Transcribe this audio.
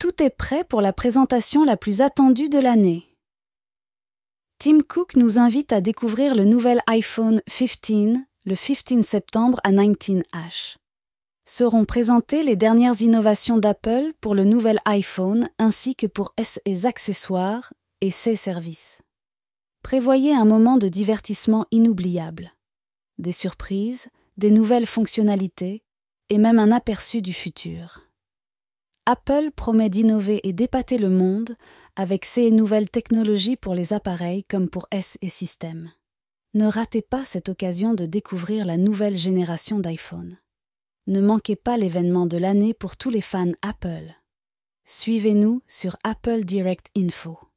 Tout est prêt pour la présentation la plus attendue de l'année. Tim Cook nous invite à découvrir le nouvel iPhone 15 le 15 septembre à 19H. Seront présentées les dernières innovations d'Apple pour le nouvel iPhone ainsi que pour ses accessoires et ses services. Prévoyez un moment de divertissement inoubliable. Des surprises, des nouvelles fonctionnalités et même un aperçu du futur. Apple promet d'innover et d'épater le monde avec ses nouvelles technologies pour les appareils comme pour S et systèmes. Ne ratez pas cette occasion de découvrir la nouvelle génération d'iPhone. Ne manquez pas l'événement de l'année pour tous les fans Apple. Suivez-nous sur Apple Direct Info.